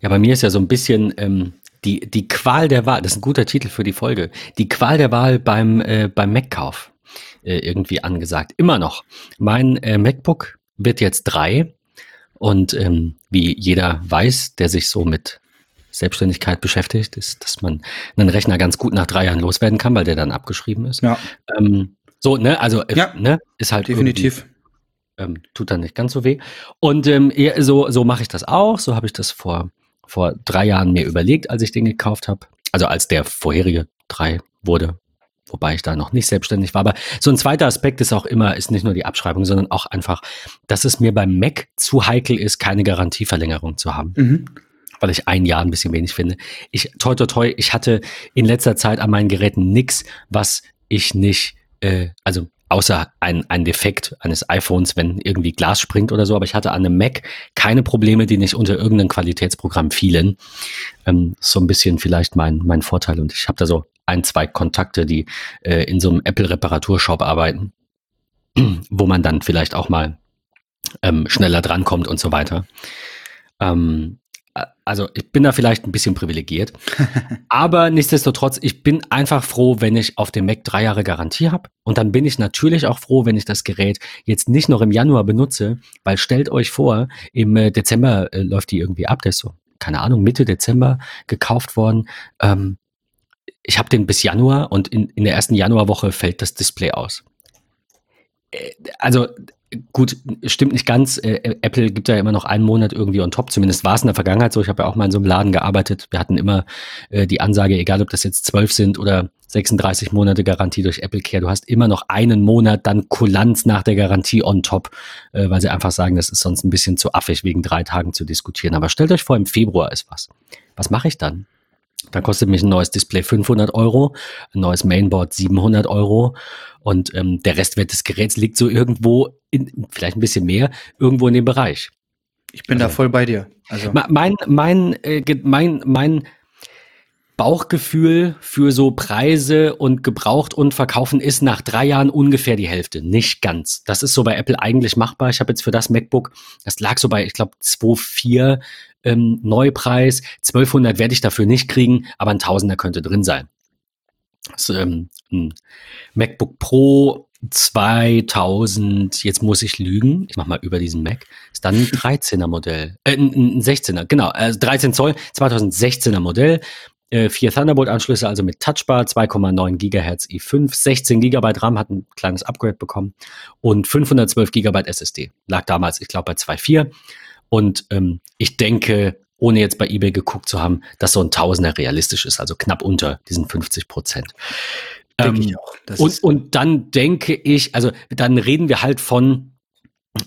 Ja, bei mir ist ja so ein bisschen ähm, die, die Qual der Wahl, das ist ein guter Titel für die Folge, die Qual der Wahl beim, äh, beim Mac-Kauf äh, irgendwie angesagt. Immer noch. Mein äh, MacBook wird jetzt drei und ähm, wie jeder weiß, der sich so mit Selbstständigkeit beschäftigt, ist, dass man einen Rechner ganz gut nach drei Jahren loswerden kann, weil der dann abgeschrieben ist. Ja. Ähm, so, ne, also äh, Ja, ne, ist halt Definitiv. ähm, tut dann nicht ganz so weh. Und ähm, so, so mache ich das auch. So habe ich das vor, vor drei Jahren mir überlegt, als ich den gekauft habe. Also als der vorherige drei wurde. Wobei ich da noch nicht selbstständig war. Aber so ein zweiter Aspekt ist auch immer, ist nicht nur die Abschreibung, sondern auch einfach, dass es mir beim Mac zu heikel ist, keine Garantieverlängerung zu haben Mhm. weil ich ein Jahr ein bisschen wenig finde. Ich, toi, toi, toi, ich hatte in letzter Zeit an meinen Geräten nix, was ich nicht, äh, also außer ein, ein Defekt eines iPhones, wenn irgendwie Glas springt oder so, aber ich hatte an einem Mac keine Probleme, die nicht unter irgendeinem Qualitätsprogramm fielen. Ähm, so ein bisschen vielleicht mein, mein Vorteil und ich habe da so ein, zwei Kontakte, die äh, in so einem Apple-Reparaturshop arbeiten, wo man dann vielleicht auch mal ähm, schneller drankommt und so weiter. Ähm, äh, also ich bin da vielleicht ein bisschen privilegiert. Aber nichtsdestotrotz, ich bin einfach froh, wenn ich auf dem Mac drei Jahre Garantie habe. Und dann bin ich natürlich auch froh, wenn ich das Gerät jetzt nicht noch im Januar benutze, weil stellt euch vor, im äh, Dezember äh, läuft die irgendwie ab. Der ist so, keine Ahnung, Mitte Dezember gekauft worden. Ähm, ich habe den bis Januar und in, in der ersten Januarwoche fällt das Display aus. Also gut, stimmt nicht ganz. Äh, Apple gibt ja immer noch einen Monat irgendwie on top. Zumindest war es in der Vergangenheit so. Ich habe ja auch mal in so einem Laden gearbeitet. Wir hatten immer äh, die Ansage, egal ob das jetzt 12 sind oder 36 Monate Garantie durch Apple Care, du hast immer noch einen Monat dann Kulanz nach der Garantie on top, äh, weil sie einfach sagen, das ist sonst ein bisschen zu affig, wegen drei Tagen zu diskutieren. Aber stellt euch vor, im Februar ist was. Was mache ich dann? Dann kostet mich ein neues Display 500 Euro, ein neues Mainboard 700 Euro und ähm, der Restwert des Geräts liegt so irgendwo, in, vielleicht ein bisschen mehr, irgendwo in dem Bereich. Ich bin da Also- voll bei dir. Also, Mein, mein, äh, mein, mein Bauchgefühl für so Preise und gebraucht und verkaufen ist nach drei Jahren ungefähr die Hälfte. Nicht ganz. Das ist so bei Apple eigentlich machbar. Ich habe jetzt für das MacBook, das lag so bei, ich glaube, 2,4 ähm, Neupreis. 1200 werde ich dafür nicht kriegen, aber ein Tausender könnte drin sein. Das, ist, ähm, ein MacBook Pro 2000, jetzt muss ich lügen, ich mach mal über diesen Mac, ist dann ein 13er Modell, äh, ein, ein 16er, genau, also 13 Zoll, 2016er Modell, äh, vier Thunderbolt-Anschlüsse, also mit Touchbar, 2,9 Gigahertz i5, 16 Gigabyte RAM, hat ein kleines Upgrade bekommen. Und 512 Gigabyte SSD. Lag damals, ich glaube, bei 2,4 und ähm, ich denke, ohne jetzt bei eBay geguckt zu haben, dass so ein Tausender realistisch ist, also knapp unter diesen 50 Prozent. denke Ähm, ich auch. Das und, und dann denke ich, also dann reden wir halt von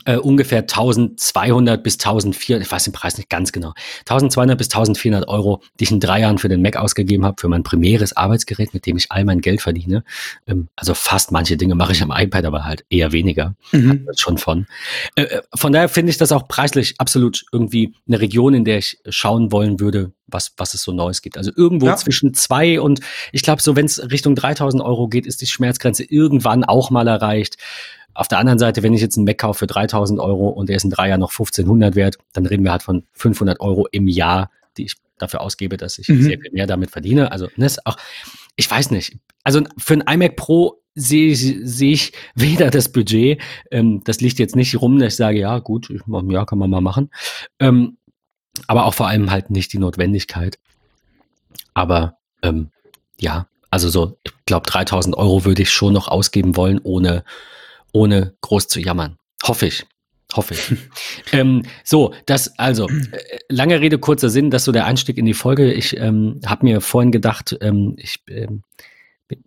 äh, ungefähr 1200 bis 1400, ich weiß den Preis nicht ganz genau, 1200 bis 1400 Euro, die ich in drei Jahren für den Mac ausgegeben habe, für mein primäres Arbeitsgerät, mit dem ich all mein Geld verdiene. Ähm, also fast manche Dinge mache ich am iPad, aber halt eher weniger mhm. das schon von. Äh, äh, von daher finde ich das auch preislich absolut irgendwie eine Region, in der ich schauen wollen würde, was, was es so Neues gibt. Also irgendwo Ja. zwischen zwei und ich glaube, so wenn es Richtung 3000 Euro geht, ist die Schmerzgrenze irgendwann auch mal erreicht. Auf der anderen Seite, wenn ich jetzt einen Mac kaufe für 3000 Euro und der ist in drei Jahren noch 1500 wert, dann reden wir halt von 500 Euro im Jahr, die ich dafür ausgebe, dass ich Mhm. sehr viel mehr damit verdiene. Also, ne, auch, ich weiß nicht. Also für ein iMac Pro sehe ich, sehe ich weder das Budget, ähm, das liegt jetzt nicht rum, dass ich sage, ja, gut, ich, ja, kann man mal machen. Ähm, aber auch vor allem halt nicht die Notwendigkeit. Aber ähm, ja, also so, ich glaube, 3000 Euro würde ich schon noch ausgeben wollen, ohne, ohne groß zu jammern. Hoffe ich. Hoffe ich. ähm, so, das, also, äh, lange Rede, kurzer Sinn, das ist so der Einstieg in die Folge. Ich ähm, habe mir vorhin gedacht, ähm, ich, ähm,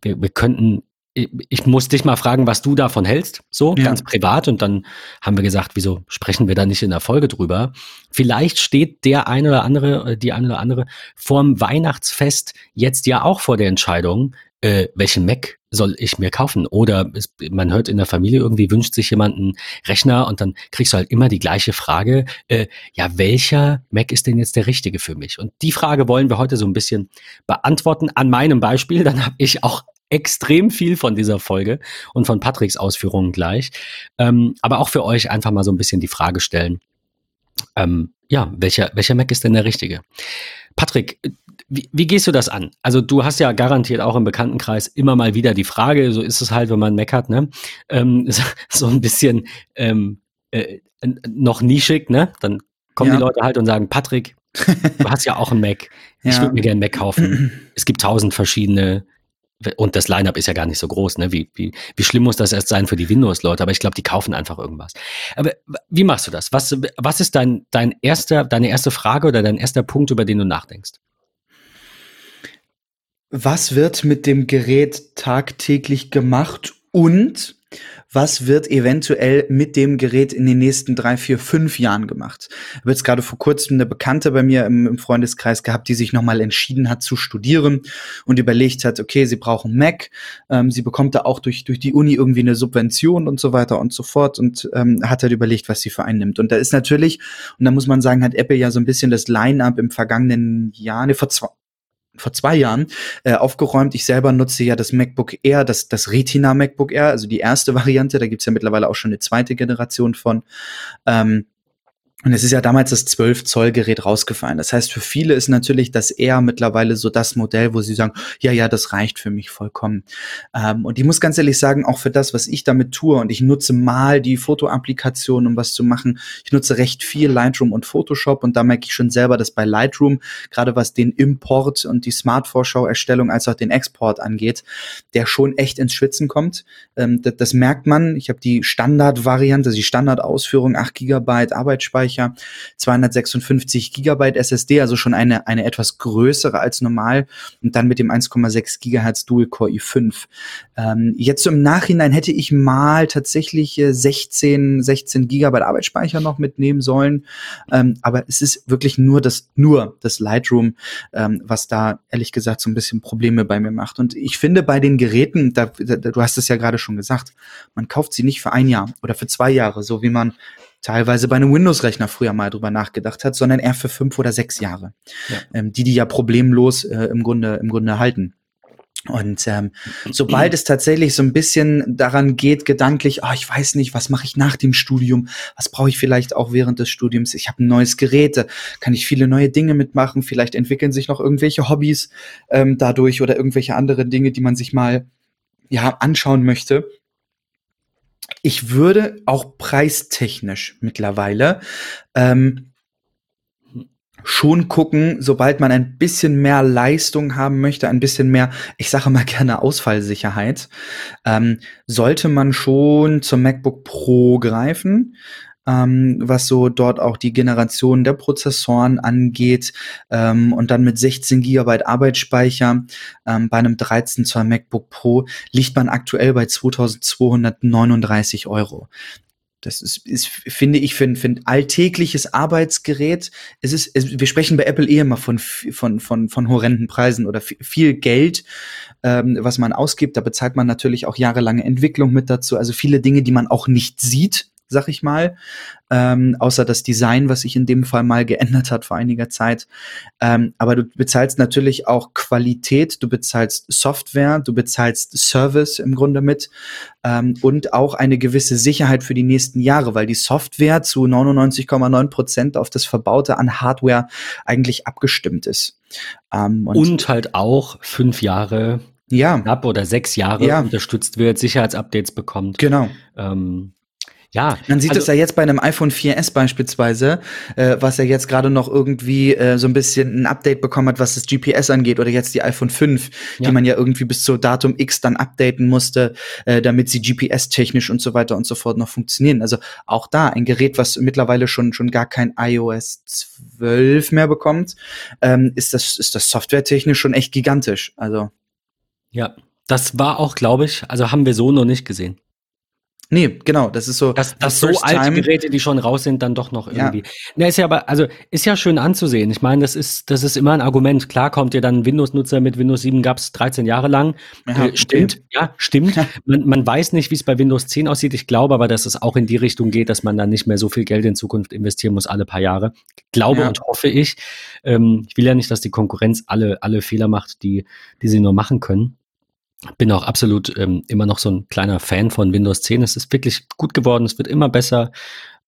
wir, wir könnten, ich, ich muss dich mal fragen, was du davon hältst, so Ja. ganz privat. Und dann haben wir gesagt, wieso sprechen wir da nicht in der Folge drüber? Vielleicht steht der eine oder andere, äh, die eine oder andere vorm Weihnachtsfest jetzt ja auch vor der Entscheidung, äh, welchen Mac soll ich mir kaufen? Oder es, man hört in der Familie irgendwie, wünscht sich jemand einen Rechner und dann kriegst du halt immer die gleiche Frage, äh, ja, welcher Mac ist denn jetzt der richtige für mich? Und die Frage wollen wir heute so ein bisschen beantworten an meinem Beispiel. Dann habe ich auch extrem viel von dieser Folge und von Patricks Ausführungen gleich. Ähm, aber auch für euch einfach mal so ein bisschen die Frage stellen, ähm, ja, welcher, welcher Mac ist denn der richtige? Patrick, wie, wie gehst du das an? Also du hast ja garantiert auch im Bekanntenkreis immer mal wieder die Frage, so ist es halt, wenn man Mac hat, ne? Ähm, so ein bisschen ähm, äh, noch nischig, ne? Dann kommen ja. die Leute halt und sagen, Patrick, du hast ja auch einen Mac. Ich ja. würde mir gerne einen Mac kaufen. es gibt tausend verschiedene und das Lineup ist ja gar nicht so groß, ne? Wie, wie, wie schlimm muss das erst sein für die Windows-Leute? Aber ich glaube, die kaufen einfach irgendwas. Aber wie machst du das? Was, was ist dein, dein erster, deine erste Frage oder dein erster Punkt, über den du nachdenkst? Was wird mit dem Gerät tagtäglich gemacht und was wird eventuell mit dem Gerät in den nächsten drei, vier, fünf Jahren gemacht. Ich habe gerade vor kurzem eine Bekannte bei mir im, im Freundeskreis gehabt, die sich nochmal entschieden hat zu studieren und überlegt hat, okay, sie brauchen Mac, ähm, sie bekommt da auch durch, durch die Uni irgendwie eine Subvention und so weiter und so fort und ähm, hat halt überlegt, was sie für einen nimmt. Und da ist natürlich, und da muss man sagen, hat Apple ja so ein bisschen das Line-up im vergangenen Jahr, ne, vor zwei, vor zwei Jahren äh, aufgeräumt. Ich selber nutze ja das MacBook Air, das, das Retina MacBook Air, also die erste Variante. Da gibt's ja mittlerweile auch schon eine zweite Generation von. Ähm, und es ist ja damals das 12 Zoll Gerät rausgefallen. Das heißt, für viele ist natürlich das eher mittlerweile so das Modell, wo sie sagen, ja, ja, das reicht für mich vollkommen. Ähm, und ich muss ganz ehrlich sagen, auch für das, was ich damit tue, und ich nutze mal die Fotoapplikation, um was zu machen. Ich nutze recht viel Lightroom und Photoshop und da merke ich schon selber, dass bei Lightroom, gerade was den Import und die Smart-Vorschau-Erstellung als auch den Export angeht, der schon echt ins Schwitzen kommt. Ähm, das, das merkt man. Ich habe die Standard-Variante, also die Standard-Ausführung, 8 Gigabyte Arbeitsspeicher Speicher, 256 Gigabyte SSD, also schon eine, eine etwas größere als normal und dann mit dem 1,6 Gigahertz Dual Core i5. Ähm, jetzt im Nachhinein hätte ich mal tatsächlich 16, 16 Gigabyte Arbeitsspeicher noch mitnehmen sollen, ähm, aber es ist wirklich nur das, nur das Lightroom, ähm, was da ehrlich gesagt so ein bisschen Probleme bei mir macht. Und ich finde bei den Geräten, da, da, du hast es ja gerade schon gesagt, man kauft sie nicht für ein Jahr oder für zwei Jahre, so wie man teilweise bei einem Windows-Rechner früher mal drüber nachgedacht hat, sondern eher für fünf oder sechs Jahre, ja. ähm, die die ja problemlos äh, im Grunde im Grunde halten. Und ähm, sobald es tatsächlich so ein bisschen daran geht, gedanklich, oh, ich weiß nicht, was mache ich nach dem Studium, was brauche ich vielleicht auch während des Studiums, ich habe ein neues Gerät, kann ich viele neue Dinge mitmachen, vielleicht entwickeln sich noch irgendwelche Hobbys ähm, dadurch oder irgendwelche andere Dinge, die man sich mal ja anschauen möchte ich würde auch preistechnisch mittlerweile ähm, schon gucken, sobald man ein bisschen mehr Leistung haben möchte, ein bisschen mehr, ich sage mal gerne Ausfallsicherheit, ähm, sollte man schon zum MacBook Pro greifen ähm, was so dort auch die Generation der Prozessoren angeht ähm, und dann mit 16 Gigabyte Arbeitsspeicher ähm, bei einem 13 Zoll MacBook Pro liegt man aktuell bei 2239 Euro. Das ist, ist finde ich, für, für ein alltägliches Arbeitsgerät. Es ist, es, wir sprechen bei Apple eh immer von, von, von, von horrenden Preisen oder viel Geld, ähm, was man ausgibt. Da bezahlt man natürlich auch jahrelange Entwicklung mit dazu. Also viele Dinge, die man auch nicht sieht sag ich mal. Ähm, außer das Design, was sich in dem Fall mal geändert hat vor einiger Zeit. Ähm, aber du bezahlst natürlich auch Qualität, du bezahlst Software, du bezahlst Service im Grunde mit ähm, und auch eine gewisse Sicherheit für die nächsten Jahre, weil die Software zu 99,9 Prozent auf das Verbaute an Hardware eigentlich abgestimmt ist. Ähm, und, und halt auch fünf Jahre ja. knapp oder sechs Jahre ja. unterstützt wird, Sicherheitsupdates bekommt. Genau. Ähm, ja. Man sieht also, es ja jetzt bei einem iPhone 4S beispielsweise, äh, was ja jetzt gerade noch irgendwie äh, so ein bisschen ein Update bekommen hat, was das GPS angeht, oder jetzt die iPhone 5, ja. die man ja irgendwie bis zu Datum X dann updaten musste, äh, damit sie GPS-technisch und so weiter und so fort noch funktionieren. Also auch da ein Gerät, was mittlerweile schon schon gar kein iOS 12 mehr bekommt, ähm, ist das ist das softwaretechnisch schon echt gigantisch. Also ja, das war auch, glaube ich, also haben wir so noch nicht gesehen. Nee, genau, das ist so. Dass, dass so alte Geräte, die schon raus sind, dann doch noch irgendwie. Ja. Na, ist ja aber, also ist ja schön anzusehen. Ich meine, das ist, das ist immer ein Argument. Klar kommt ihr dann Windows-Nutzer mit Windows 7 gab es 13 Jahre lang. Ja, äh, stimmt, okay. ja, stimmt. Man, man weiß nicht, wie es bei Windows 10 aussieht. Ich glaube aber, dass es auch in die Richtung geht, dass man dann nicht mehr so viel Geld in Zukunft investieren muss, alle paar Jahre. Glaube ja. und hoffe ich. Ähm, ich will ja nicht, dass die Konkurrenz alle, alle Fehler macht, die, die sie nur machen können bin auch absolut ähm, immer noch so ein kleiner Fan von Windows 10. Es ist wirklich gut geworden, es wird immer besser.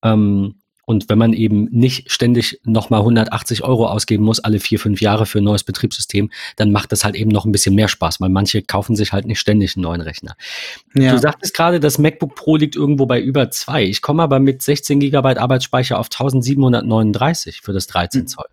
Ähm, Und wenn man eben nicht ständig nochmal 180 Euro ausgeben muss, alle vier, fünf Jahre für ein neues Betriebssystem, dann macht das halt eben noch ein bisschen mehr Spaß, weil manche kaufen sich halt nicht ständig einen neuen Rechner. Ja. Du sagtest gerade, das MacBook Pro liegt irgendwo bei über zwei. Ich komme aber mit 16 Gigabyte Arbeitsspeicher auf 1739 für das 13 hm. Zoll.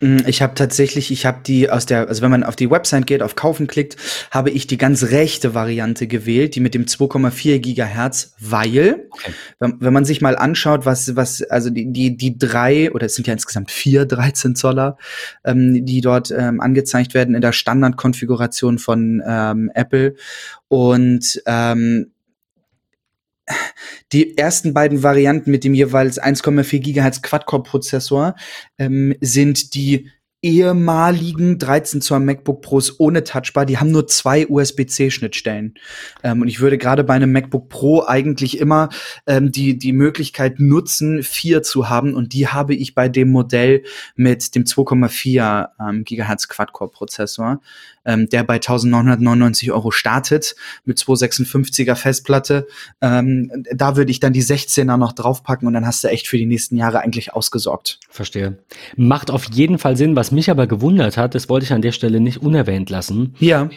Mm, ich habe tatsächlich, ich habe die aus der, also wenn man auf die Website geht, auf Kaufen klickt, habe ich die ganz rechte Variante gewählt, die mit dem 2,4 Gigahertz, weil, okay. wenn, wenn, man sich mal anschaut, was, was, also die, die, die drei, oder es sind ja insgesamt vier 13 Zoller, ähm, die dort ähm, angezeigt werden in der Standardkonfiguration von ähm, Apple und ähm, die ersten beiden Varianten mit dem jeweils 1,4 GHz Quad-Core-Prozessor ähm, sind die ehemaligen 13 Zoll MacBook Pros ohne Touchbar, die haben nur zwei USB-C-Schnittstellen. Ähm, und ich würde gerade bei einem MacBook Pro eigentlich immer ähm, die, die Möglichkeit nutzen, vier zu haben. Und die habe ich bei dem Modell mit dem 2,4 ähm, Gigahertz Quad-Core-Prozessor, ähm, der bei 1999 Euro startet mit 256er Festplatte. Ähm, da würde ich dann die 16er noch draufpacken und dann hast du echt für die nächsten Jahre eigentlich ausgesorgt. Verstehe. Macht auf jeden Fall Sinn, was was mich aber gewundert hat, das wollte ich an der Stelle nicht unerwähnt lassen. Ja.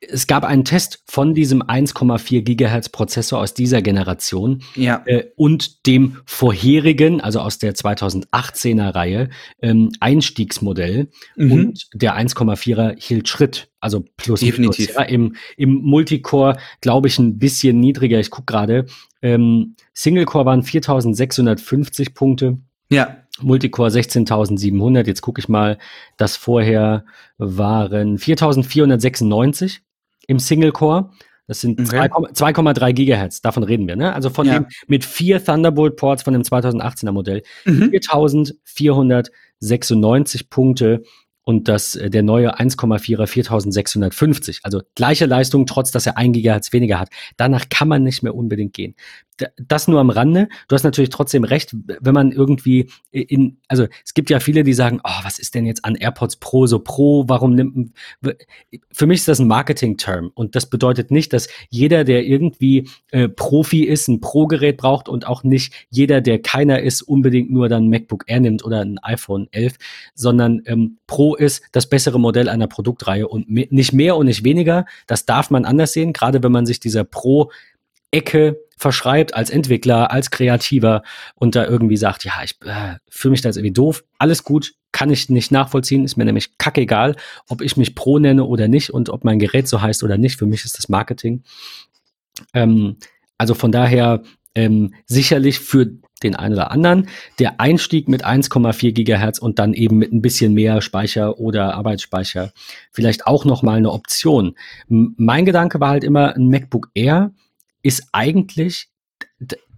Es gab einen Test von diesem 1,4 Gigahertz Prozessor aus dieser Generation ja. äh, und dem vorherigen, also aus der 2018er Reihe, ähm, Einstiegsmodell. Mhm. Und der 1,4er hielt Schritt, also plus Definitiv. Plus, ja, Im, Im Multicore, glaube ich, ein bisschen niedriger. Ich gucke gerade. Ähm, Single Core waren 4650 Punkte. Ja. Multicore 16.700. Jetzt gucke ich mal, das vorher waren 4.496 im Single Core. Das sind okay. 2,3 Gigahertz. Davon reden wir. Ne? Also von ja. dem mit vier Thunderbolt Ports von dem 2018er Modell mhm. 4.496 Punkte und das, äh, der neue 1,4er 4650. Also gleiche Leistung, trotz dass er ein Gigahertz weniger hat. Danach kann man nicht mehr unbedingt gehen. Das nur am Rande. Du hast natürlich trotzdem recht, wenn man irgendwie in, also es gibt ja viele, die sagen, oh, was ist denn jetzt an AirPods Pro so Pro? Warum nimmt, für mich ist das ein Marketing-Term und das bedeutet nicht, dass jeder, der irgendwie äh, Profi ist, ein Pro-Gerät braucht und auch nicht jeder, der keiner ist, unbedingt nur dann MacBook Air nimmt oder ein iPhone 11, sondern ähm, Pro ist das bessere Modell einer Produktreihe und me nicht mehr und nicht weniger. Das darf man anders sehen, gerade wenn man sich dieser Pro Ecke verschreibt als Entwickler, als Kreativer und da irgendwie sagt, ja, ich äh, fühle mich da jetzt irgendwie doof, alles gut, kann ich nicht nachvollziehen, ist mir nämlich kackegal, ob ich mich Pro nenne oder nicht und ob mein Gerät so heißt oder nicht. Für mich ist das Marketing. Ähm, also von daher ähm, sicherlich für den einen oder anderen. Der Einstieg mit 1,4 Gigahertz und dann eben mit ein bisschen mehr Speicher oder Arbeitsspeicher vielleicht auch noch mal eine Option. M mein Gedanke war halt immer, ein MacBook Air ist eigentlich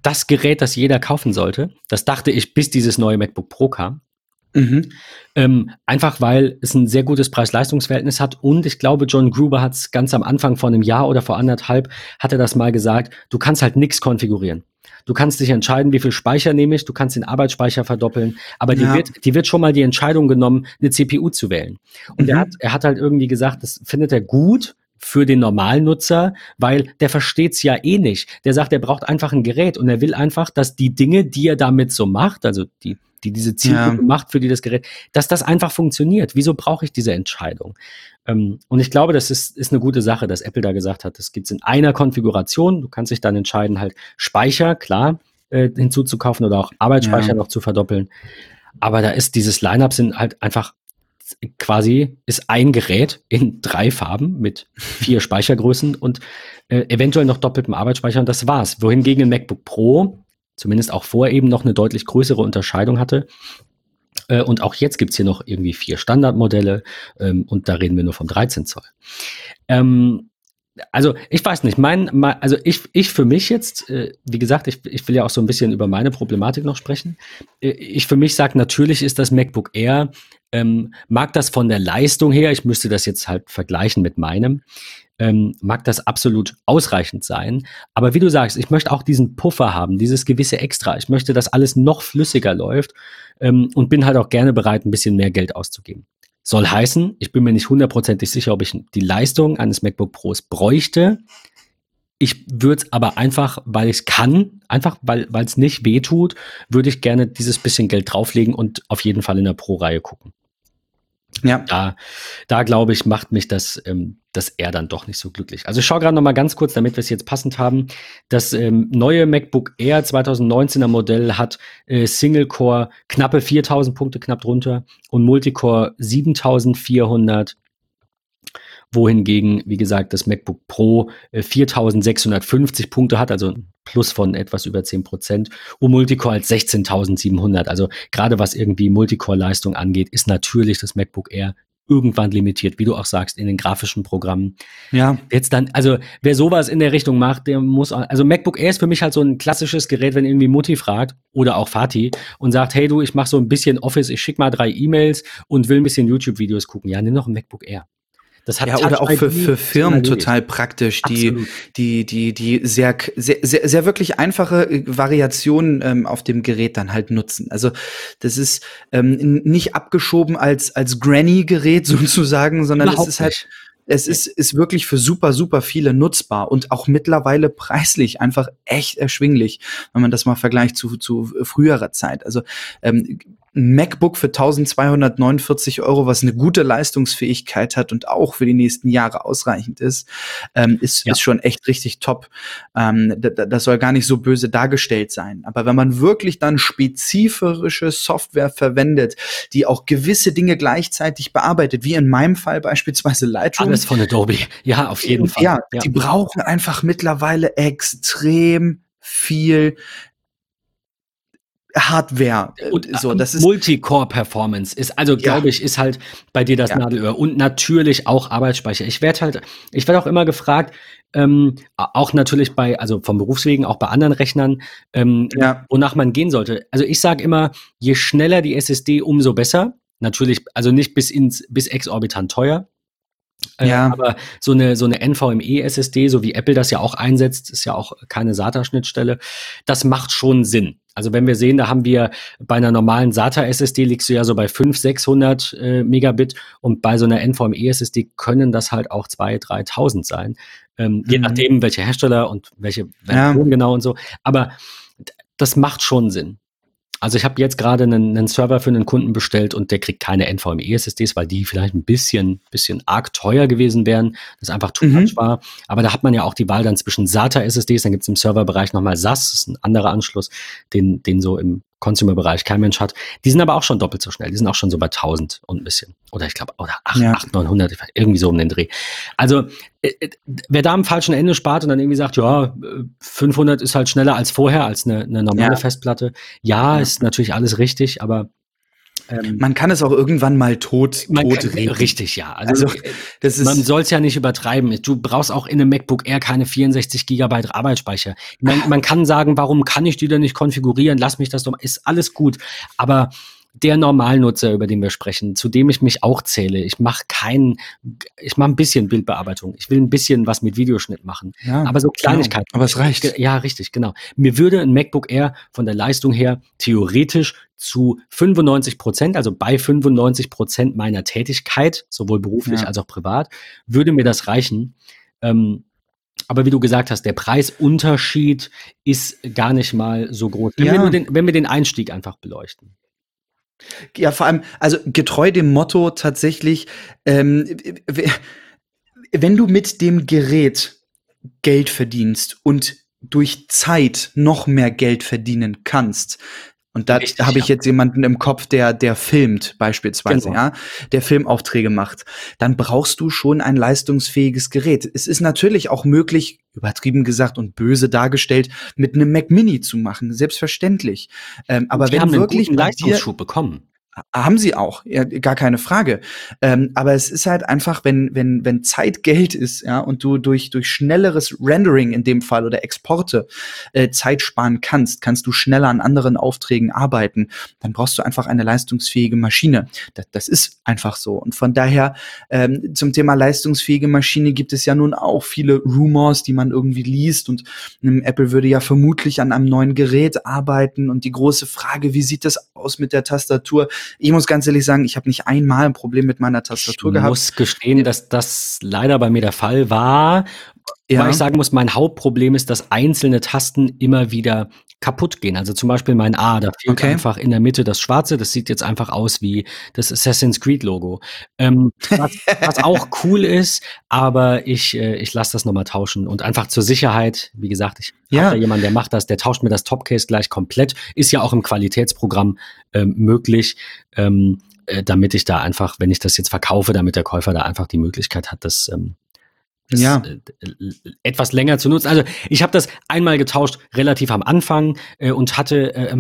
das Gerät, das jeder kaufen sollte. Das dachte ich, bis dieses neue MacBook Pro kam. Mhm. Ähm, einfach weil es ein sehr gutes Preis-Leistungs-Verhältnis hat und ich glaube, John Gruber hat es ganz am Anfang vor einem Jahr oder vor anderthalb, hat er das mal gesagt, du kannst halt nichts konfigurieren. Du kannst dich entscheiden, wie viel Speicher nehme ich, du kannst den Arbeitsspeicher verdoppeln, aber ja. die, wird, die wird schon mal die Entscheidung genommen, eine CPU zu wählen. Und mhm. er, hat, er hat halt irgendwie gesagt, das findet er gut, für den normalen Nutzer, weil der versteht's ja eh nicht. Der sagt, er braucht einfach ein Gerät und er will einfach, dass die Dinge, die er damit so macht, also die die diese Zielgruppe ja. macht, für die das Gerät, dass das einfach funktioniert. Wieso brauche ich diese Entscheidung? Ähm, und ich glaube, das ist, ist eine gute Sache, dass Apple da gesagt hat, das gibt's in einer Konfiguration. Du kannst dich dann entscheiden, halt Speicher, klar, äh, hinzuzukaufen oder auch Arbeitsspeicher ja. noch zu verdoppeln. Aber da ist dieses Line-Up sind halt einfach quasi ist ein Gerät in drei Farben mit vier Speichergrößen und äh, eventuell noch doppeltem Arbeitsspeicher und das war's. Wohingegen ein MacBook Pro zumindest auch vor eben noch eine deutlich größere Unterscheidung hatte. Äh, und auch jetzt gibt's hier noch irgendwie vier Standardmodelle ähm, und da reden wir nur vom 13 Zoll. Ähm, also ich weiß nicht, mein, mein, also ich, ich für mich jetzt, äh, wie gesagt, ich, ich will ja auch so ein bisschen über meine Problematik noch sprechen. Äh, ich für mich sage, natürlich ist das MacBook Air, ähm, mag das von der Leistung her, ich müsste das jetzt halt vergleichen mit meinem, ähm, mag das absolut ausreichend sein. Aber wie du sagst, ich möchte auch diesen Puffer haben, dieses gewisse Extra. Ich möchte, dass alles noch flüssiger läuft ähm, und bin halt auch gerne bereit, ein bisschen mehr Geld auszugeben. Soll heißen, ich bin mir nicht hundertprozentig sicher, ob ich die Leistung eines MacBook Pros bräuchte. Ich würde es aber einfach, weil ich kann, einfach weil es nicht weh tut, würde ich gerne dieses bisschen Geld drauflegen und auf jeden Fall in der Pro-Reihe gucken. Ja. Da, da glaube ich, macht mich das, ähm, das R dann doch nicht so glücklich. Also ich schaue gerade noch mal ganz kurz, damit wir es jetzt passend haben. Das ähm, neue MacBook Air 2019er Modell hat äh, Single Core knappe 4000 Punkte, knapp drunter und Multicore 7400 wohingegen, wie gesagt, das MacBook Pro äh, 4650 Punkte hat, also ein Plus von etwas über 10 Prozent, und Multicore als 16.700. Also gerade was irgendwie Multicore-Leistung angeht, ist natürlich das MacBook Air irgendwann limitiert, wie du auch sagst, in den grafischen Programmen. Ja. Jetzt dann, also wer sowas in der Richtung macht, der muss, auch, also MacBook Air ist für mich halt so ein klassisches Gerät, wenn irgendwie Mutti fragt oder auch Fatih und sagt, hey du, ich mache so ein bisschen Office, ich schicke mal drei E-Mails und will ein bisschen YouTube-Videos gucken. Ja, nimm noch ein MacBook Air. Das hat ja, oder auch für, für Firmen total praktisch, die, die, die, die sehr, sehr, sehr, sehr wirklich einfache äh, Variationen ähm, auf dem Gerät dann halt nutzen. Also das ist ähm, nicht abgeschoben als, als Granny-Gerät sozusagen, sondern es ist halt. Es ist, ist wirklich für super, super viele nutzbar und auch mittlerweile preislich einfach echt erschwinglich, wenn man das mal vergleicht zu, zu früherer Zeit. Also ähm, ein MacBook für 1249 Euro, was eine gute Leistungsfähigkeit hat und auch für die nächsten Jahre ausreichend ist, ähm, ist, ja. ist schon echt richtig top. Ähm, das soll gar nicht so böse dargestellt sein. Aber wenn man wirklich dann spezifische Software verwendet, die auch gewisse Dinge gleichzeitig bearbeitet, wie in meinem Fall beispielsweise Lightroom. Alles von Adobe. Ja, auf jeden Fall. Ja, ja, die brauchen einfach mittlerweile extrem viel Hardware. Äh, und so, das ist Multicore-Performance ist, also glaube ja. ich, ist halt bei dir das ja. Nadelöhr und natürlich auch Arbeitsspeicher. Ich werde halt, ich werde auch immer gefragt, ähm, auch natürlich bei, also vom Berufswegen, auch bei anderen Rechnern, ähm, ja. wonach man gehen sollte. Also ich sage immer, je schneller die SSD, umso besser. Natürlich, also nicht bis ins, bis exorbitant teuer. Äh, ja. aber so eine, so eine NVMe-SSD, so wie Apple das ja auch einsetzt, ist ja auch keine SATA-Schnittstelle, das macht schon Sinn. Also wenn wir sehen, da haben wir bei einer normalen SATA-SSD liegst du ja so bei 500, 600 äh, Megabit und bei so einer NVMe-SSD können das halt auch 2.000, 3.000 sein. Ähm, mhm. Je nachdem, welche Hersteller und welche Version ja. genau und so. Aber das macht schon Sinn. Also ich habe jetzt gerade einen, einen, Server für einen Kunden bestellt und der kriegt keine NVMe-SSDs, weil die vielleicht ein bisschen, bisschen arg teuer gewesen wären. Das einfach too mhm. much war. Aber da hat man ja auch die Wahl dann zwischen SATA-SSDs, dann gibt es im Serverbereich nochmal SAS, das ist ein anderer Anschluss, den, den so im Consumer-Bereich kein Mensch hat. Die sind aber auch schon doppelt so schnell. Die sind auch schon so bei 1000 und ein bisschen. Oder ich glaube, oder 8, ja. 8, 900, irgendwie so um den Dreh. Also, äh, äh, wer da am falschen Ende spart und dann irgendwie sagt, ja, 500 ist halt schneller als vorher, als eine, eine normale ja. Festplatte. Ja, ja, ist natürlich alles richtig, aber ähm, man kann es auch irgendwann mal tot, tot kann, reden. Richtig, ja. Also, also das ist, man soll es ja nicht übertreiben. Du brauchst auch in einem MacBook Air keine 64 Gigabyte Arbeitsspeicher. Man, man kann sagen, warum kann ich die denn nicht konfigurieren? Lass mich das doch. Ist alles gut. Aber der Normalnutzer, über den wir sprechen, zu dem ich mich auch zähle. Ich mache keinen, ich mache ein bisschen Bildbearbeitung. Ich will ein bisschen was mit Videoschnitt machen. Ja, aber so Kleinigkeiten. Genau. Aber es reicht. Ja, richtig, genau. Mir würde ein MacBook Air von der Leistung her theoretisch zu 95 Prozent, also bei 95 Prozent meiner Tätigkeit, sowohl beruflich ja. als auch privat, würde mir das reichen. Ähm, aber wie du gesagt hast, der Preisunterschied ist gar nicht mal so groß. Wenn, ja. wir, den, wenn wir den Einstieg einfach beleuchten. Ja, vor allem, also getreu dem Motto tatsächlich, ähm, wenn du mit dem Gerät Geld verdienst und durch Zeit noch mehr Geld verdienen kannst, und da habe ich jetzt jemanden im Kopf, der, der filmt beispielsweise, genau. ja, der Filmaufträge macht. Dann brauchst du schon ein leistungsfähiges Gerät. Es ist natürlich auch möglich, übertrieben gesagt und böse dargestellt, mit einem Mac Mini zu machen. Selbstverständlich. Ähm, aber wenn haben wirklich einen Leistungsschub bekommen. Haben sie auch, ja, gar keine Frage. Ähm, aber es ist halt einfach, wenn, wenn, wenn Zeit Geld ist, ja, und du durch, durch schnelleres Rendering in dem Fall oder Exporte äh, Zeit sparen kannst, kannst du schneller an anderen Aufträgen arbeiten, dann brauchst du einfach eine leistungsfähige Maschine. Das, das ist einfach so. Und von daher, ähm, zum Thema leistungsfähige Maschine gibt es ja nun auch viele Rumors, die man irgendwie liest und ähm, Apple würde ja vermutlich an einem neuen Gerät arbeiten und die große Frage, wie sieht das aus mit der Tastatur? Ich muss ganz ehrlich sagen, ich habe nicht einmal ein Problem mit meiner Tastatur ich gehabt. Ich muss gestehen, dass das leider bei mir der Fall war. Ja. Weil ich sagen muss, mein Hauptproblem ist, dass einzelne Tasten immer wieder kaputt gehen. Also zum Beispiel mein A, da fehlt okay. einfach in der Mitte das Schwarze. Das sieht jetzt einfach aus wie das Assassin's Creed Logo. Ähm, was, was, auch cool ist, aber ich, äh, ich lasse das nochmal tauschen. Und einfach zur Sicherheit, wie gesagt, ich ja. habe da jemanden, der macht das, der tauscht mir das Topcase gleich komplett. Ist ja auch im Qualitätsprogramm ähm, möglich. Ähm, äh, damit ich da einfach, wenn ich das jetzt verkaufe, damit der Käufer da einfach die Möglichkeit hat, das ähm, das, ja. Äh, etwas länger zu nutzen. Also ich habe das einmal getauscht, relativ am Anfang äh, und hatte, äh,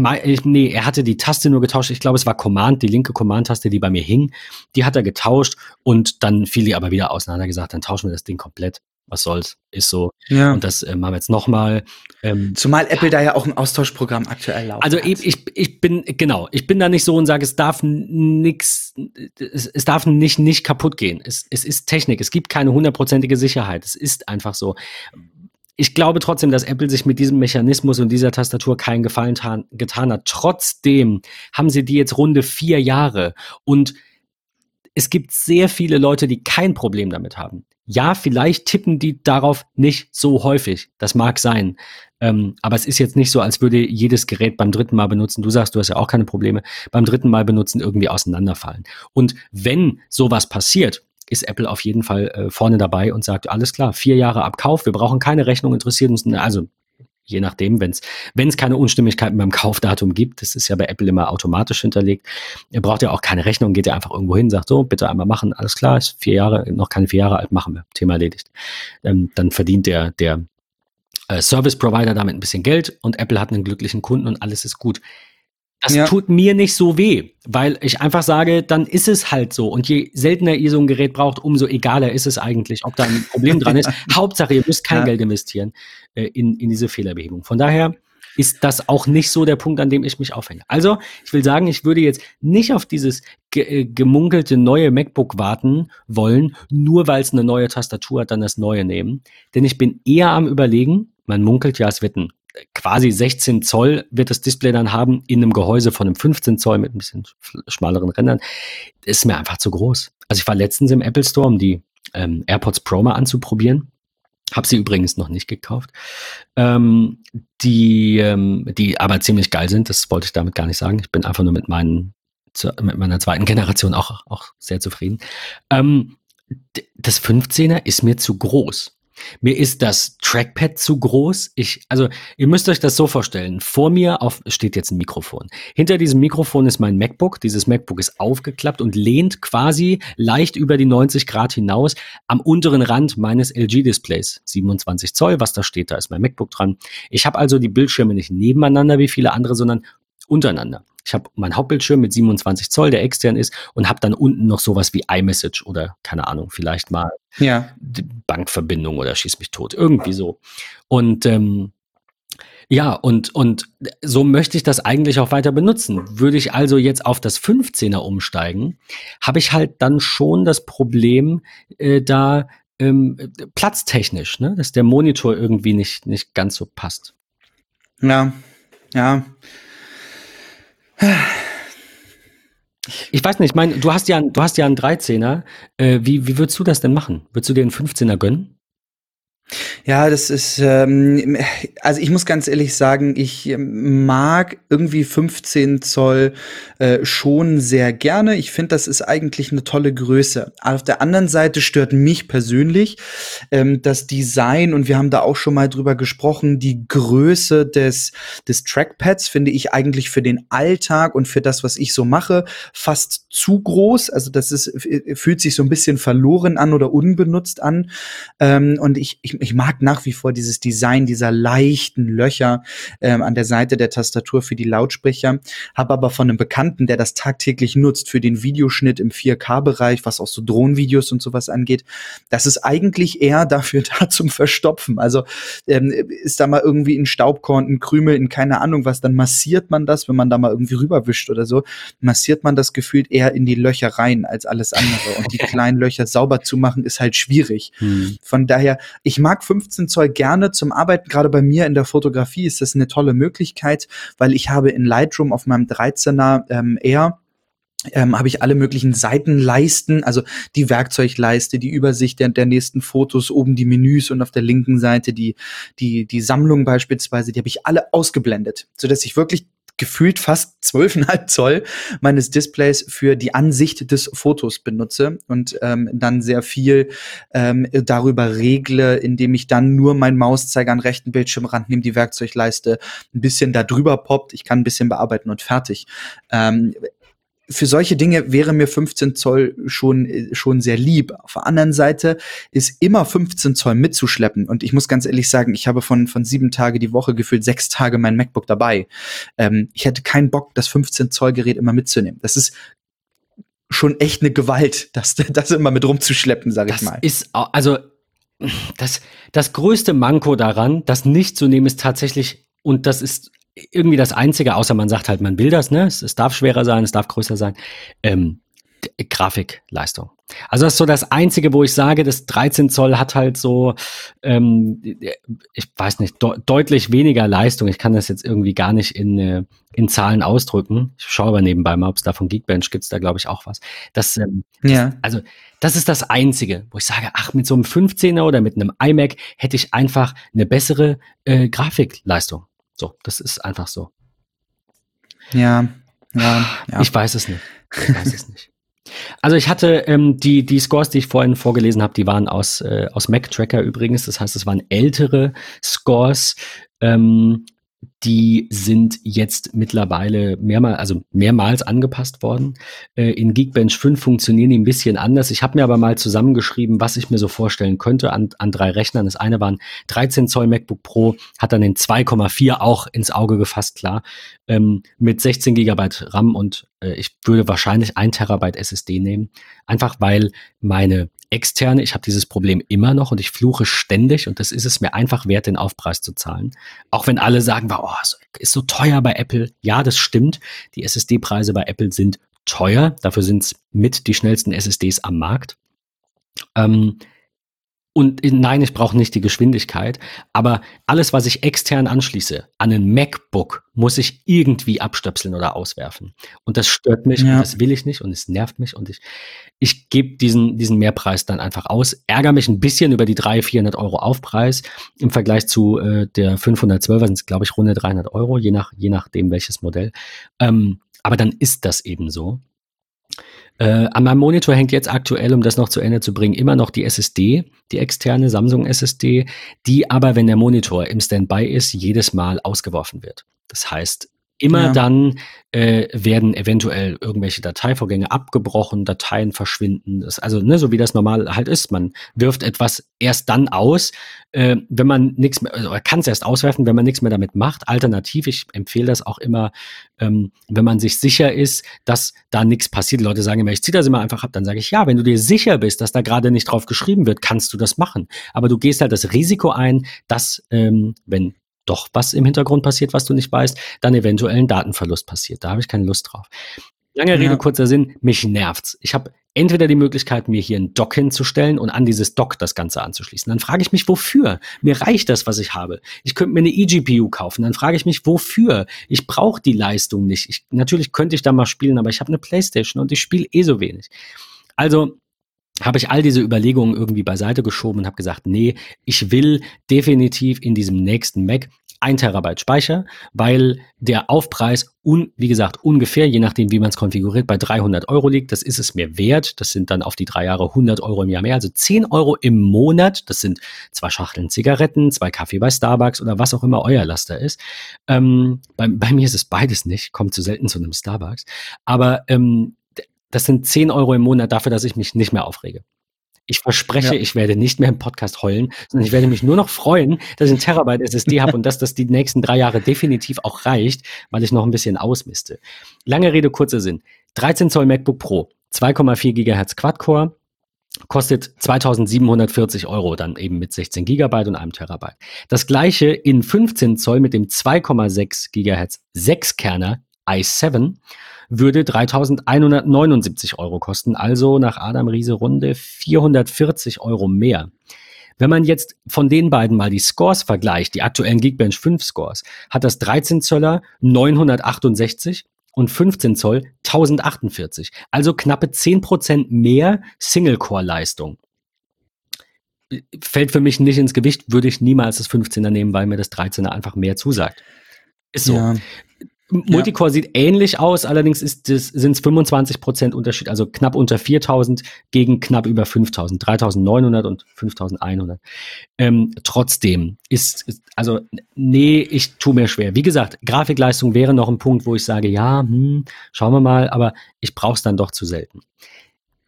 nee, er hatte die Taste nur getauscht. Ich glaube, es war Command, die linke Command-Taste, die bei mir hing. Die hat er getauscht und dann fiel die aber wieder auseinander gesagt, dann tauschen wir das Ding komplett was soll's, ist so. Ja. Und das äh, machen wir jetzt nochmal. Ähm, Zumal Apple da ja auch ein Austauschprogramm aktuell laufen Also ich, ich, ich bin, genau, ich bin da nicht so und sage, es darf nix, es, es darf nicht, nicht kaputt gehen. Es, es ist Technik, es gibt keine hundertprozentige Sicherheit. Es ist einfach so. Ich glaube trotzdem, dass Apple sich mit diesem Mechanismus und dieser Tastatur keinen Gefallen getan hat. Trotzdem haben sie die jetzt runde vier Jahre und es gibt sehr viele Leute, die kein Problem damit haben. Ja, vielleicht tippen die darauf nicht so häufig. Das mag sein. Ähm, aber es ist jetzt nicht so, als würde jedes Gerät beim dritten Mal benutzen, du sagst, du hast ja auch keine Probleme, beim dritten Mal benutzen irgendwie auseinanderfallen. Und wenn sowas passiert, ist Apple auf jeden Fall äh, vorne dabei und sagt, alles klar, vier Jahre Abkauf, wir brauchen keine Rechnung, interessiert uns, also je nachdem, wenn es keine Unstimmigkeiten beim Kaufdatum gibt, das ist ja bei Apple immer automatisch hinterlegt, ihr braucht ja auch keine Rechnung, geht ja einfach irgendwo hin, sagt so, bitte einmal machen, alles klar, ist vier Jahre, noch keine vier Jahre alt, machen wir, Thema erledigt. Ähm, dann verdient der, der äh, Service Provider damit ein bisschen Geld und Apple hat einen glücklichen Kunden und alles ist gut. Das ja. tut mir nicht so weh, weil ich einfach sage, dann ist es halt so. Und je seltener ihr so ein Gerät braucht, umso egaler ist es eigentlich, ob da ein Problem dran ist. Hauptsache, ihr müsst kein ja. Geld investieren äh, in, in diese Fehlerbehebung. Von daher ist das auch nicht so der Punkt, an dem ich mich aufhänge. Also, ich will sagen, ich würde jetzt nicht auf dieses ge äh, gemunkelte neue MacBook warten wollen, nur weil es eine neue Tastatur hat, dann das neue nehmen. Denn ich bin eher am überlegen, man munkelt ja, es wird ein quasi 16 Zoll wird das Display dann haben in einem Gehäuse von einem 15 Zoll mit ein bisschen schmaleren Rändern. Ist mir einfach zu groß. Also ich war letztens im Apple Store, um die ähm, AirPods Pro mal anzuprobieren. Hab sie übrigens noch nicht gekauft. Ähm, die, ähm, die aber ziemlich geil sind, das wollte ich damit gar nicht sagen. Ich bin einfach nur mit meinen mit meiner zweiten Generation auch, auch sehr zufrieden. Ähm, das 15er ist mir zu groß. Mir ist das Trackpad zu groß. Ich, also, ihr müsst euch das so vorstellen. Vor mir auf, steht jetzt ein Mikrofon. Hinter diesem Mikrofon ist mein MacBook. Dieses MacBook ist aufgeklappt und lehnt quasi leicht über die 90 Grad hinaus am unteren Rand meines LG-Displays. 27 Zoll, was da steht, da ist mein MacBook dran. Ich habe also die Bildschirme nicht nebeneinander wie viele andere, sondern untereinander. Ich habe meinen Hauptbildschirm mit 27 Zoll, der extern ist, und habe dann unten noch sowas wie iMessage oder keine Ahnung, vielleicht mal ja. Bankverbindung oder schieß mich tot, irgendwie so. Und ähm, ja, und, und so möchte ich das eigentlich auch weiter benutzen. Würde ich also jetzt auf das 15er umsteigen, habe ich halt dann schon das Problem, äh, da ähm, platztechnisch, ne, dass der Monitor irgendwie nicht, nicht ganz so passt. Ja, ja. Ich weiß nicht, ich meine, du hast ja, du hast ja einen 13er. Äh, wie, wie würdest du das denn machen? Würdest du dir einen 15er gönnen? Ja, das ist, ähm, also ich muss ganz ehrlich sagen, ich mag irgendwie 15 Zoll äh, schon sehr gerne. Ich finde, das ist eigentlich eine tolle Größe. Auf der anderen Seite stört mich persönlich ähm, das Design und wir haben da auch schon mal drüber gesprochen, die Größe des, des Trackpads finde ich eigentlich für den Alltag und für das, was ich so mache, fast zu groß. Also das ist, fühlt sich so ein bisschen verloren an oder unbenutzt an. Ähm, und ich, ich ich mag nach wie vor dieses Design dieser leichten Löcher ähm, an der Seite der Tastatur für die Lautsprecher. Habe aber von einem Bekannten, der das tagtäglich nutzt für den Videoschnitt im 4K-Bereich, was auch so Drohnenvideos und sowas angeht, das ist eigentlich eher dafür da zum Verstopfen. Also ähm, ist da mal irgendwie ein Staubkorn, ein Krümel, in keine Ahnung was, dann massiert man das, wenn man da mal irgendwie rüberwischt oder so, massiert man das gefühlt eher in die Löcher rein als alles andere. Und die kleinen Löcher sauber zu machen, ist halt schwierig. Hm. Von daher, ich mag mag 15 Zoll gerne zum Arbeiten. Gerade bei mir in der Fotografie ist das eine tolle Möglichkeit, weil ich habe in Lightroom auf meinem 13er ähm, Air ähm, habe ich alle möglichen Seitenleisten, also die Werkzeugleiste, die Übersicht der, der nächsten Fotos, oben die Menüs und auf der linken Seite die, die, die Sammlung beispielsweise, die habe ich alle ausgeblendet, so dass ich wirklich gefühlt fast 12,5 Zoll meines Displays für die Ansicht des Fotos benutze und ähm, dann sehr viel ähm, darüber regle, indem ich dann nur mein Mauszeiger an rechten Bildschirmrand nehme, die Werkzeugleiste ein bisschen da drüber poppt, ich kann ein bisschen bearbeiten und fertig. Ähm, für solche Dinge wäre mir 15 Zoll schon, schon sehr lieb. Auf der anderen Seite ist immer 15 Zoll mitzuschleppen. Und ich muss ganz ehrlich sagen, ich habe von, von sieben Tage die Woche gefühlt sechs Tage mein MacBook dabei. Ähm, ich hätte keinen Bock, das 15 Zoll Gerät immer mitzunehmen. Das ist schon echt eine Gewalt, das, das immer mit rumzuschleppen, sag das ich mal. Ist, also, das, das größte Manko daran, das nicht zu nehmen, ist tatsächlich, und das ist irgendwie das Einzige, außer man sagt halt, man will das, ne? Es, es darf schwerer sein, es darf größer sein. Ähm, Grafikleistung. Also das ist so das Einzige, wo ich sage, das 13 Zoll hat halt so, ähm, ich weiß nicht, de deutlich weniger Leistung. Ich kann das jetzt irgendwie gar nicht in, äh, in Zahlen ausdrücken. Ich schaue aber nebenbei mal, ob es da von Geekbench gibt, da glaube ich auch was. Das, ähm, ja. Also das ist das Einzige, wo ich sage, ach, mit so einem 15er oder mit einem iMac hätte ich einfach eine bessere äh, Grafikleistung. So, das ist einfach so. Ja, ja, ja. Ich weiß es nicht. Ich weiß es nicht. Also ich hatte ähm, die, die Scores, die ich vorhin vorgelesen habe, die waren aus, äh, aus Mac Tracker übrigens. Das heißt, es waren ältere Scores. Ähm, die sind jetzt mittlerweile mehrmals, also mehrmals angepasst worden. Äh, in Geekbench 5 funktionieren die ein bisschen anders. Ich habe mir aber mal zusammengeschrieben, was ich mir so vorstellen könnte an, an drei Rechnern. Das eine war ein 13 Zoll MacBook Pro, hat dann den 2,4 auch ins Auge gefasst, klar, ähm, mit 16 Gigabyte RAM und äh, ich würde wahrscheinlich ein Terabyte SSD nehmen. Einfach weil meine externe, ich habe dieses Problem immer noch und ich fluche ständig und das ist es mir einfach wert, den Aufpreis zu zahlen. Auch wenn alle sagen, oh, ist so teuer bei Apple. Ja, das stimmt. Die SSD-Preise bei Apple sind teuer. Dafür sind es mit die schnellsten SSDs am Markt. Ähm, und nein, ich brauche nicht die Geschwindigkeit, aber alles, was ich extern anschließe an ein MacBook, muss ich irgendwie abstöpseln oder auswerfen. Und das stört mich ja. und das will ich nicht und es nervt mich und ich, ich gebe diesen, diesen Mehrpreis dann einfach aus, ärgere mich ein bisschen über die 300, 400 Euro Aufpreis im Vergleich zu äh, der 512er sind es, glaube ich, runde 300 Euro, je, nach, je nachdem welches Modell. Ähm, aber dann ist das eben so. Äh, an meinem Monitor hängt jetzt aktuell, um das noch zu Ende zu bringen, immer noch die SSD, die externe Samsung SSD, die aber, wenn der Monitor im Standby ist, jedes Mal ausgeworfen wird. Das heißt, Immer ja. dann äh, werden eventuell irgendwelche Dateivorgänge abgebrochen, Dateien verschwinden. Das, also ne, so wie das normal halt ist. Man wirft etwas erst dann aus, äh, wenn man nichts mehr, also kann es erst auswerfen, wenn man nichts mehr damit macht. Alternativ, ich empfehle das auch immer, ähm, wenn man sich sicher ist, dass da nichts passiert. Die Leute sagen immer, ich ziehe das immer einfach ab. Dann sage ich, ja, wenn du dir sicher bist, dass da gerade nicht drauf geschrieben wird, kannst du das machen. Aber du gehst halt das Risiko ein, dass, ähm, wenn doch was im Hintergrund passiert, was du nicht weißt, dann eventuell ein Datenverlust passiert. Da habe ich keine Lust drauf. Lange Rede, ja. kurzer Sinn, mich nervt's. Ich habe entweder die Möglichkeit, mir hier ein Dock hinzustellen und an dieses Dock das Ganze anzuschließen. Dann frage ich mich, wofür? Mir reicht das, was ich habe. Ich könnte mir eine eGPU kaufen. Dann frage ich mich, wofür? Ich brauche die Leistung nicht. Ich, natürlich könnte ich da mal spielen, aber ich habe eine Playstation und ich spiele eh so wenig. Also habe ich all diese Überlegungen irgendwie beiseite geschoben und habe gesagt, nee, ich will definitiv in diesem nächsten Mac ein Terabyte Speicher, weil der Aufpreis, un, wie gesagt, ungefähr, je nachdem, wie man es konfiguriert, bei 300 Euro liegt. Das ist es mir wert. Das sind dann auf die drei Jahre 100 Euro im Jahr mehr. Also 10 Euro im Monat. Das sind zwei Schachteln Zigaretten, zwei Kaffee bei Starbucks oder was auch immer euer Laster ist. Ähm, bei, bei mir ist es beides nicht. Kommt zu selten zu einem Starbucks. Aber ähm, das sind 10 Euro im Monat dafür, dass ich mich nicht mehr aufrege. Ich verspreche, ja. ich werde nicht mehr im Podcast heulen, sondern ich werde mich nur noch freuen, dass ich ein Terabyte SSD habe und dass das die nächsten drei Jahre definitiv auch reicht, weil ich noch ein bisschen ausmiste. Lange Rede, kurzer Sinn. 13 Zoll MacBook Pro, 2,4 Gigahertz Quad-Core, kostet 2740 Euro dann eben mit 16 Gigabyte und einem Terabyte. Das gleiche in 15 Zoll mit dem 2,6 Gigahertz 6-Kerner i7 würde 3.179 Euro kosten, also nach Adam Riese Runde 440 Euro mehr. Wenn man jetzt von den beiden mal die Scores vergleicht, die aktuellen Geekbench 5 Scores, hat das 13 Zöller 968 und 15 Zoll 1048. Also knappe 10% mehr Single-Core-Leistung. Fällt für mich nicht ins Gewicht, würde ich niemals das 15er nehmen, weil mir das 13er einfach mehr zusagt. Ist so. Ja. Multicore ja. sieht ähnlich aus, allerdings sind es 25 Prozent Unterschied, also knapp unter 4000 gegen knapp über 5000, 3900 und 5100. Ähm, trotzdem ist, ist, also nee, ich tue mir schwer. Wie gesagt, Grafikleistung wäre noch ein Punkt, wo ich sage, ja, hm, schauen wir mal, aber ich brauche es dann doch zu selten.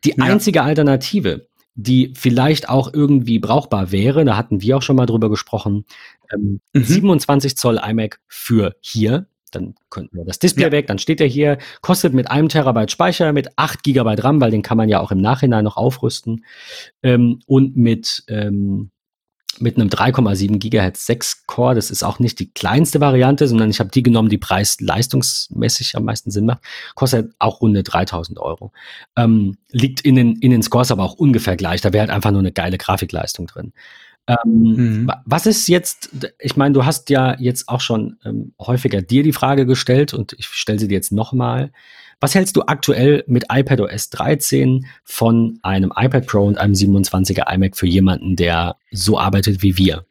Die ja. einzige Alternative, die vielleicht auch irgendwie brauchbar wäre, da hatten wir auch schon mal drüber gesprochen, ähm, mhm. 27 Zoll iMac für hier, dann könnten wir das Display ja. weg, dann steht er hier, kostet mit einem Terabyte Speicher, mit 8 Gigabyte RAM, weil den kann man ja auch im Nachhinein noch aufrüsten, ähm, und mit, ähm, mit einem 3,7 Gigahertz 6 Core, das ist auch nicht die kleinste Variante, sondern ich habe die genommen, die preis-leistungsmäßig am meisten Sinn macht, kostet auch runde 3000 Euro. Ähm, liegt in den, in den Scores aber auch ungefähr gleich, da wäre halt einfach nur eine geile Grafikleistung drin. Ähm, mhm. Was ist jetzt, ich meine, du hast ja jetzt auch schon ähm, häufiger dir die Frage gestellt und ich stelle sie dir jetzt nochmal. Was hältst du aktuell mit iPadOS 13 von einem iPad Pro und einem 27er iMac für jemanden, der so arbeitet wie wir?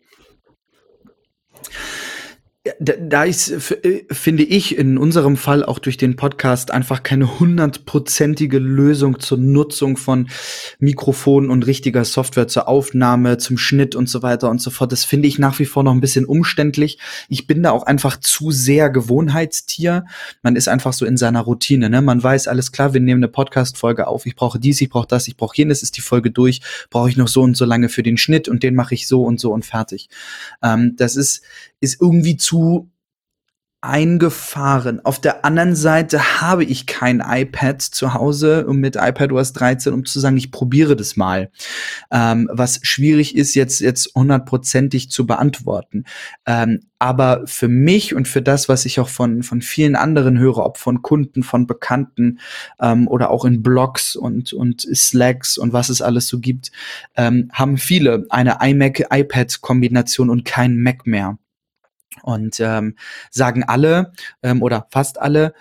Da, da ist, äh, finde ich, in unserem Fall auch durch den Podcast einfach keine hundertprozentige Lösung zur Nutzung von Mikrofonen und richtiger Software zur Aufnahme, zum Schnitt und so weiter und so fort. Das finde ich nach wie vor noch ein bisschen umständlich. Ich bin da auch einfach zu sehr Gewohnheitstier. Man ist einfach so in seiner Routine. Ne? Man weiß, alles klar, wir nehmen eine Podcast-Folge auf. Ich brauche dies, ich brauche das, ich brauche jenes, ist die Folge durch. Brauche ich noch so und so lange für den Schnitt und den mache ich so und so und fertig. Ähm, das ist, ist irgendwie zu eingefahren. Auf der anderen Seite habe ich kein iPad zu Hause und mit iPadOS 13, um zu sagen, ich probiere das mal. Ähm, was schwierig ist, jetzt jetzt hundertprozentig zu beantworten. Ähm, aber für mich und für das, was ich auch von von vielen anderen höre, ob von Kunden, von Bekannten ähm, oder auch in Blogs und und Slacks und was es alles so gibt, ähm, haben viele eine iMac-iPad-Kombination und kein Mac mehr. Und ähm, sagen alle ähm, oder fast alle,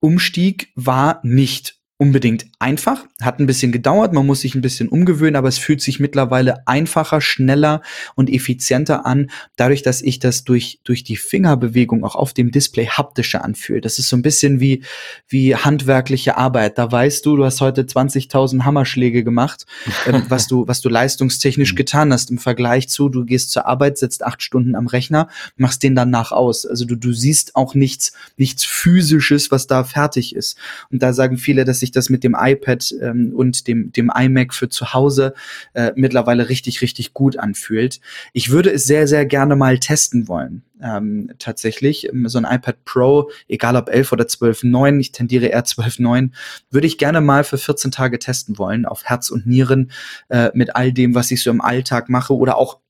Umstieg war nicht unbedingt einfach, hat ein bisschen gedauert, man muss sich ein bisschen umgewöhnen, aber es fühlt sich mittlerweile einfacher, schneller und effizienter an, dadurch, dass ich das durch, durch die Fingerbewegung auch auf dem Display haptischer anfühlt. Das ist so ein bisschen wie, wie handwerkliche Arbeit. Da weißt du, du hast heute 20.000 Hammerschläge gemacht, ähm, was du, was du leistungstechnisch mhm. getan hast im Vergleich zu, du gehst zur Arbeit, sitzt acht Stunden am Rechner, machst den danach aus. Also du, du siehst auch nichts, nichts physisches, was da fertig ist. Und da sagen viele, dass sich das mit dem iPad ähm, und dem, dem iMac für zu Hause äh, mittlerweile richtig, richtig gut anfühlt. Ich würde es sehr, sehr gerne mal testen wollen. Ähm, tatsächlich. Ähm, so ein iPad Pro, egal ob 11 oder 12.9, ich tendiere eher 12.9, würde ich gerne mal für 14 Tage testen wollen, auf Herz und Nieren, äh, mit all dem, was ich so im Alltag mache oder auch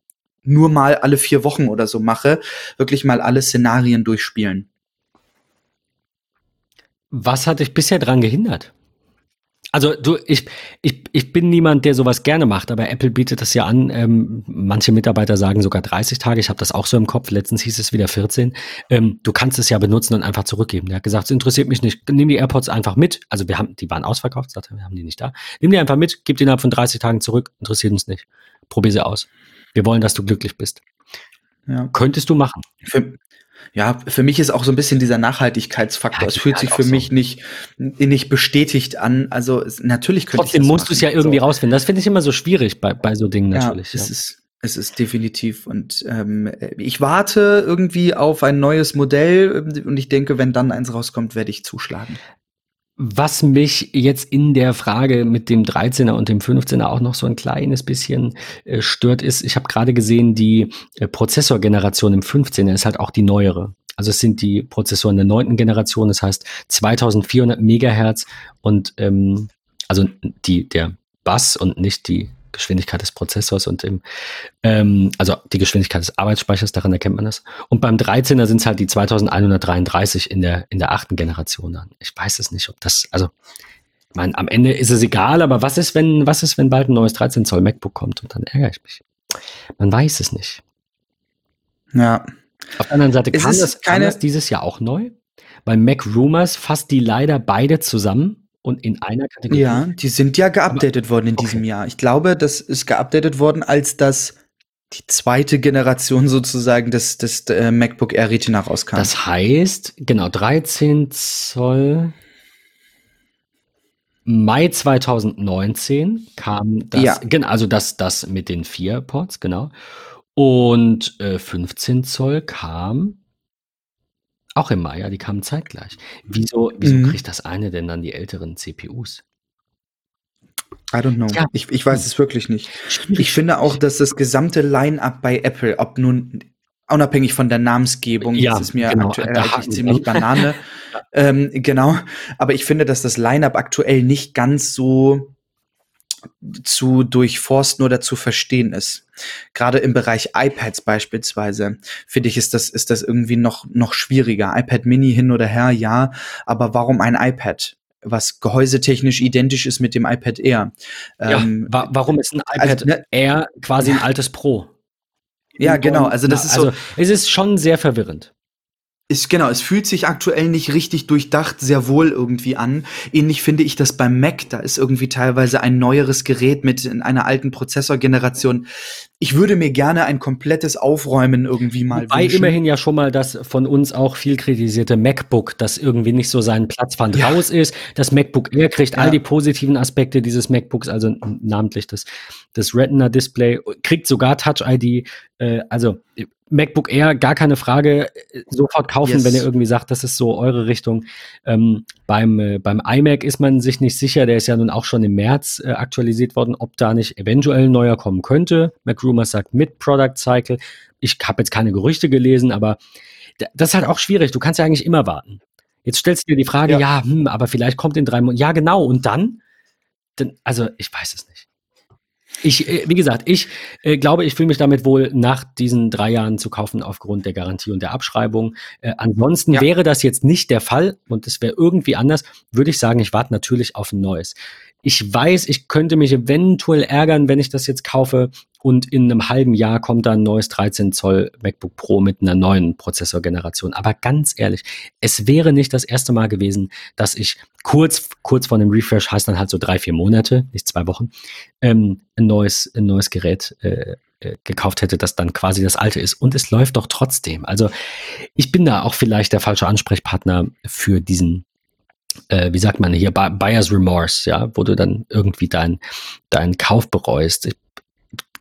nur mal alle vier Wochen oder so mache, wirklich mal alle Szenarien durchspielen. Was hat dich bisher daran gehindert? Also du, ich, ich, ich bin niemand, der sowas gerne macht, aber Apple bietet das ja an. Ähm, manche Mitarbeiter sagen sogar 30 Tage. Ich habe das auch so im Kopf. Letztens hieß es wieder 14. Ähm, du kannst es ja benutzen und einfach zurückgeben. Der hat gesagt, es interessiert mich nicht. Nimm die AirPods einfach mit. Also wir haben, die waren ausverkauft, sagte, wir haben die nicht da. Nimm die einfach mit, gib die innerhalb von 30 Tagen zurück. Interessiert uns nicht. Probier sie aus. Wir wollen, dass du glücklich bist. Ja. Könntest du machen. Für, ja, für mich ist auch so ein bisschen dieser Nachhaltigkeitsfaktor. Ja, es fühlt sich für so. mich nicht, nicht bestätigt an. Also es, natürlich könnte Trotzdem ich musst du es ja irgendwie so. rausfinden. Das finde ich immer so schwierig bei, bei so Dingen natürlich. Ja, es ist es ist definitiv und ähm, ich warte irgendwie auf ein neues Modell und ich denke, wenn dann eins rauskommt, werde ich zuschlagen. Was mich jetzt in der Frage mit dem 13er und dem 15er auch noch so ein kleines bisschen äh, stört, ist, ich habe gerade gesehen, die äh, Prozessorgeneration im 15er ist halt auch die neuere. Also es sind die Prozessoren der neunten Generation, das heißt 2400 Megahertz und ähm, also die, der Bass und nicht die Geschwindigkeit des Prozessors und im, ähm, also die Geschwindigkeit des Arbeitsspeichers, daran erkennt man das. Und beim 13er sind es halt die 2133 in der, in der achten Generation dann. Ich weiß es nicht, ob das, also, ich meine, am Ende ist es egal, aber was ist, wenn, was ist, wenn bald ein neues 13 Zoll MacBook kommt und dann ärgere ich mich. Man weiß es nicht. Ja. Auf der anderen Seite kann das, kann das dieses Jahr auch neu. Bei Mac Rumors fasst die leider beide zusammen und in einer Kategorie. Ja, die sind ja geupdatet worden in diesem okay. Jahr. Ich glaube, das ist geupdatet worden, als das die zweite Generation sozusagen des, des äh, MacBook Air Retina rauskam. Das heißt, genau, 13 Zoll. Mai 2019 kam das, Ja. genau, also das, das mit den vier Ports, genau. Und äh, 15 Zoll kam auch im Mai, ja, die kamen zeitgleich. Wieso, wieso Mhm. kriegt das eine denn dann die älteren CPUs? I don't know. Ja. Ich, ich weiß es wirklich nicht. Schwierig. Ich finde auch, dass das gesamte Line-up bei Apple, ob nun unabhängig von der Namensgebung, Ja, das ist mir genau, aktuell da eigentlich haken wir ziemlich dran. Banane. ähm, genau. Aber ich finde, dass das Line-up aktuell nicht ganz so zu durchforsten oder zu verstehen ist. Gerade im Bereich iPads beispielsweise, finde ich, ist das, ist das irgendwie noch, noch schwieriger. iPad Mini hin oder her, ja. Aber warum ein iPad? Was gehäusetechnisch identisch ist mit dem iPad Air. Ja, Ähm, wa warum ist ein iPad also, ne- Air quasi ein altes Pro? Ja, genau. Also das ist so- also es ist schon sehr verwirrend. Ist genau, es fühlt sich aktuell nicht richtig durchdacht, sehr wohl irgendwie an. Ähnlich finde ich das beim Mac, da ist irgendwie teilweise ein neueres Gerät mit in einer alten Prozessorgeneration. Ich würde mir gerne ein komplettes Aufräumen irgendwie mal Wobei wünschen. immerhin ja schon mal das von uns auch viel kritisierte MacBook, das irgendwie nicht so seinen Platz fand, Ja. raus ist. Das MacBook Air kriegt all Ja. die positiven Aspekte dieses MacBooks, also namentlich das, das Retina-Display, kriegt sogar Touch-ID. Äh, also MacBook Air, gar keine Frage, äh, sofort kaufen, Yes. wenn ihr irgendwie sagt, das ist so eure Richtung. Ähm, beim, äh, beim iMac ist man sich nicht sicher, der ist ja nun auch schon im März äh, aktualisiert worden, ob da nicht eventuell ein neuer kommen könnte. MacRumors sagt mit Product Cycle. Ich habe jetzt keine Gerüchte gelesen, aber das ist halt auch schwierig. Du kannst ja eigentlich immer warten. Jetzt stellst du dir die Frage, ja, Ja. hm, aber vielleicht kommt in drei Monaten. Ja, genau. Und dann? dann? Also, ich weiß es nicht. Ich, äh, wie gesagt, ich äh, glaube, ich fühle mich damit wohl, nach diesen drei Jahren zu kaufen aufgrund der Garantie und der Abschreibung. Äh, ansonsten Ja. wäre das jetzt nicht der Fall und es wäre irgendwie anders, würde ich sagen, ich warte natürlich auf ein neues. Ich weiß, ich könnte mich eventuell ärgern, wenn ich das jetzt kaufe und in einem halben Jahr kommt da ein neues 13 Zoll MacBook Pro mit einer neuen Prozessorgeneration. Aber ganz ehrlich, es wäre nicht das erste Mal gewesen, dass ich kurz, kurz vor dem Refresh, heißt dann halt so drei, vier Monate, nicht zwei Wochen, ähm, ein neues, ein neues Gerät äh, äh, gekauft hätte, das dann quasi das alte ist. Und es läuft doch trotzdem. Also ich bin da auch vielleicht der falsche Ansprechpartner für diesen, äh, wie sagt man hier, Bu- Buyer's Remorse, ja, wo du dann irgendwie deinen deinen Kauf bereust. Ich,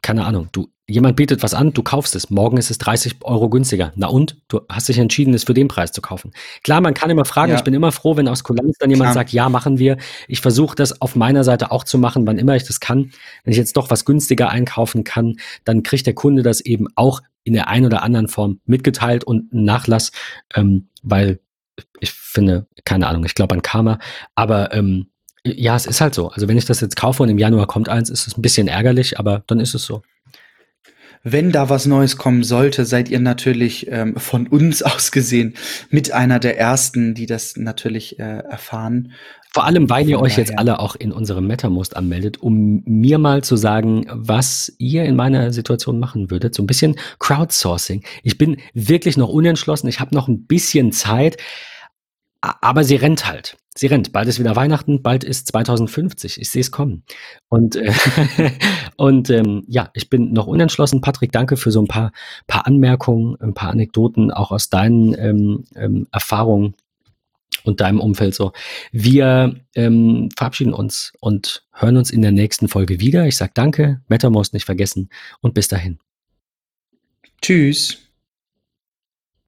keine Ahnung, du, jemand bietet was an, du kaufst es, morgen ist es 30 Euro günstiger. Na und? Du hast dich entschieden, es für den Preis zu kaufen. Klar, man kann immer fragen, Ja. ich bin immer froh, wenn aus Kulanz dann jemand Klar. sagt, ja, machen wir. Ich versuche das auf meiner Seite auch zu machen, wann immer ich das kann. Wenn ich jetzt doch was günstiger einkaufen kann, dann kriegt der Kunde das eben auch in der einen oder anderen Form mitgeteilt und einen Nachlass, ähm, weil ich finde, keine Ahnung, ich glaube an Karma, aber ähm, ja, es ist halt so. Also wenn ich das jetzt kaufe und im Januar kommt eins, ist es ein bisschen ärgerlich, aber dann ist es so. Wenn da was Neues kommen sollte, seid ihr natürlich ähm, von uns aus gesehen mit einer der ersten, die das natürlich äh, erfahren. Vor allem, weil ihr euch jetzt alle auch in unserem MetaMost anmeldet, um mir mal zu sagen, was ihr in meiner Situation machen würdet. So ein bisschen Crowdsourcing. Ich bin wirklich noch unentschlossen. Ich habe noch ein bisschen Zeit, aber sie rennt halt. Sie rennt. Bald ist wieder Weihnachten, bald ist 2050. Ich sehe es kommen. Und, äh, und ähm, ja, ich bin noch unentschlossen. Patrick, danke für so ein paar, paar Anmerkungen, ein paar Anekdoten, auch aus deinen ähm, ähm, Erfahrungen und deinem Umfeld so. Wir ähm, verabschieden uns und hören uns in der nächsten Folge wieder. Ich sage danke, MetaMost nicht vergessen und bis dahin. Tschüss.